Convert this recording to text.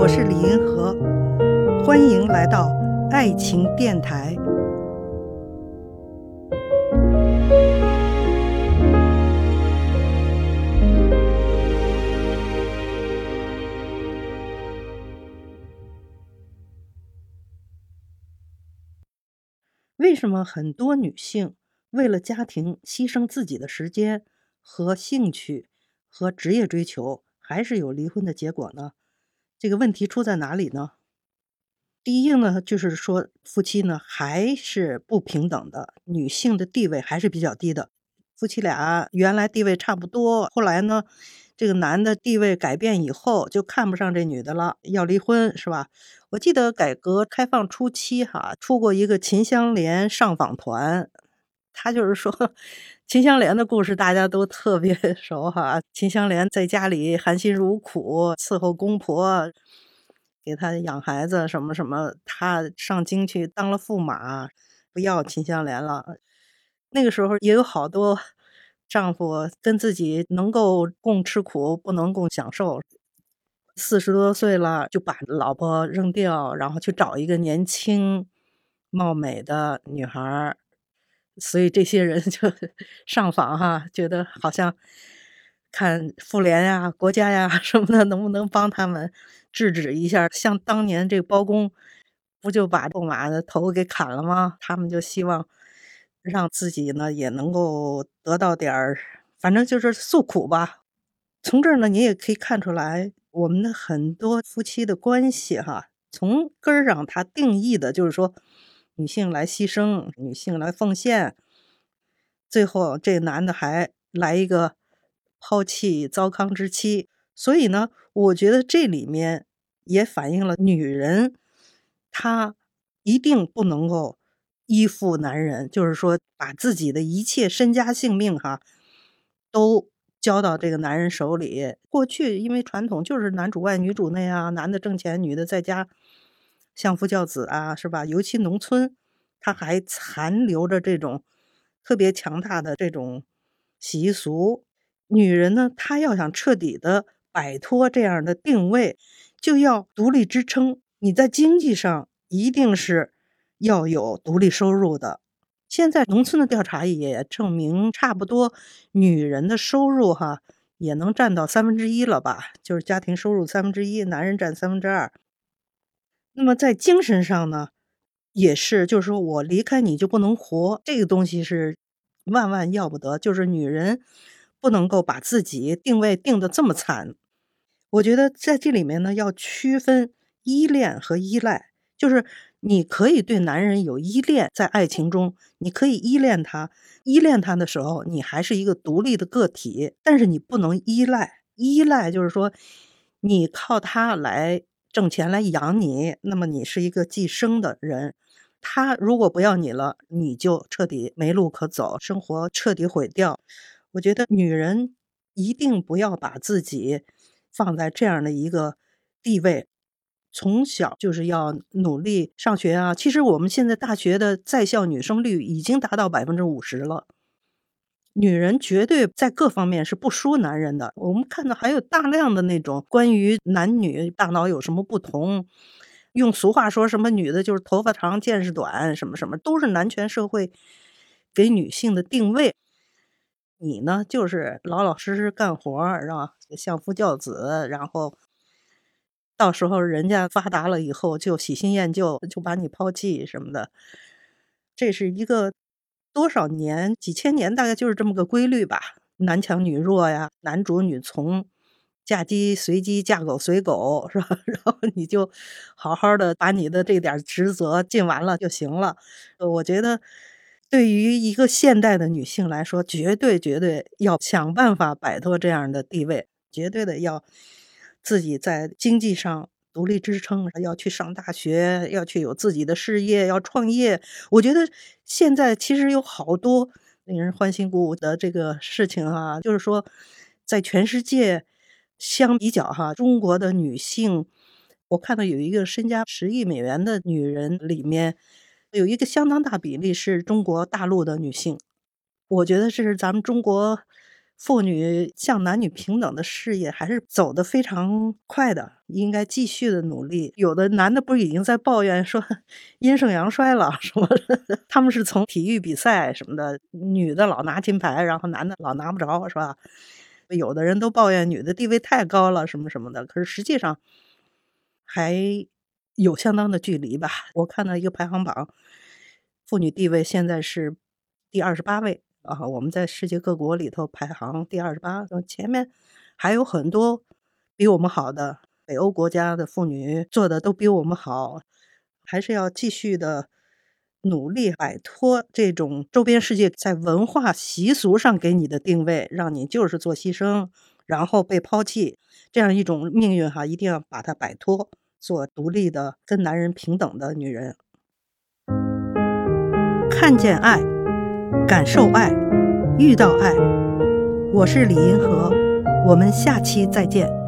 我是李银河，欢迎来到爱情电台。为什么很多女性为了家庭牺牲自己的时间和兴趣和职业追求，还是有离婚的结果呢？这个问题出在哪里呢？第一呢，就是说夫妻呢还是不平等的，女性的地位还是比较低的。夫妻俩原来地位差不多，后来呢，这个男的地位改变以后，就看不上这女的了，要离婚，是吧？我记得改革开放初期，哈，出过一个秦香莲上访团，他就是说 秦香莲的故事，大家都特别 熟，哈。秦香莲在家里含辛茹苦伺候公婆，给他养孩子，什么什么，他上京去当了驸马，不要秦香莲了。那个时候也有好多丈夫跟自己能够共吃苦，不能共享受。四十多岁了，就把老婆扔掉，然后去找一个年轻、貌美的女孩儿。所以这些人就 上访哈，觉得好像看妇联呀、国家呀 什么的，能不能帮他们制止一下？像当年这包公不就把驸马的头给砍了吗？他们就希望让自己呢也能够得到点儿，反正就是诉苦吧。从这儿呢，你也可以看出来。我们的很多夫妻的关系，哈，从根儿上，它定义的就是说，女性来牺牲，女性来奉献，最后这男的还来一个抛弃糟糠之妻。所以呢，我觉得这里面也反映了女人，她一定不能够依附男人，就是说把自己的一切身家性命，哈，都。交到这个男人手里。过去因为传统就是男主外女主内啊，男的挣钱，女的在家相夫教子啊，是吧？尤其农村，他还残留着这种特别强大的这种习俗。女人呢，她要想彻底的摆脱这样的定位，就要独立支撑。你在经济上一定是要有独立收入的。现在农村的调查也证明，差不多女人的收入哈也能占到三分之一了吧？就是家庭收入三分之一，男人占三分之二。那么在精神上呢，也是，就是说我离开你就不能活，这个东西是万万要不得。就是女人不能够把自己定位定的这么惨。我觉得在这里面呢，要区分依恋和依赖，就是。你可以对男人有依恋，在爱情中，你可以依恋他。依恋他的时候，你还是一个独立的个体，但是你不能依赖。依赖就是说，你靠他来挣钱来养你，那么你是一个寄生的人。他如果不要你了，你就彻底没路可走，生活彻底毁掉。我觉得女人一定不要把自己放在这样的一个地位。从小就是要努力上学啊！其实我们现在大学的在校女生率已经达到百分之五十了，女人绝对在各方面是不输男人的。我们看到还有大量的那种关于男女大脑有什么不同，用俗话说什么女的就是头发长见识短，什么什么都是男权社会给女性的定位。你呢，就是老老实实干活是吧？相夫教子，然后。到时候人家发达了以后，就喜新厌旧，就把你抛弃什么的。这是一个多少年、几千年，大概就是这么个规律吧。男强女弱呀，男主女从，嫁鸡随鸡，嫁狗随狗，是吧？然后你就好好的把你的这点职责尽完了就行了。我觉得，对于一个现代的女性来说，绝对绝对要想办法摆脱这样的地位，绝对的要。自己在经济上独立支撑，要去上大学，要去有自己的事业，要创业。我觉得现在其实有好多令人欢欣鼓舞的这个事情哈，就是说，在全世界相比较哈，中国的女性，我看到有一个身家十亿美元的女人里面，有一个相当大比例是中国大陆的女性。我觉得这是咱们中国妇女向男女平等的事业还是走得非常快的，应该继续的努力。有的男的不是已经在抱怨说 阴盛阳衰了什么？他们是从体育比赛什么的，女的老拿金牌，然后男的老拿不着，是吧？有的人都抱怨女的地位太高了，什么什么的。可是实际上还有相当的距离吧。我看到一个排行榜，妇女地位现在是第二十八位。啊，我们在世界各国里头排行第二十八，前面还有很多比我们好的北欧国家的妇女做的都比我们好，还是要继续的努力摆脱这种周边世界在文化习俗上给你的定位，让你就是做牺牲，然后被抛弃这样一种命运哈，一定要把它摆脱，做独立的跟男人平等的女人，看见爱。感受爱，遇到爱，我是李银河，我们下期再见。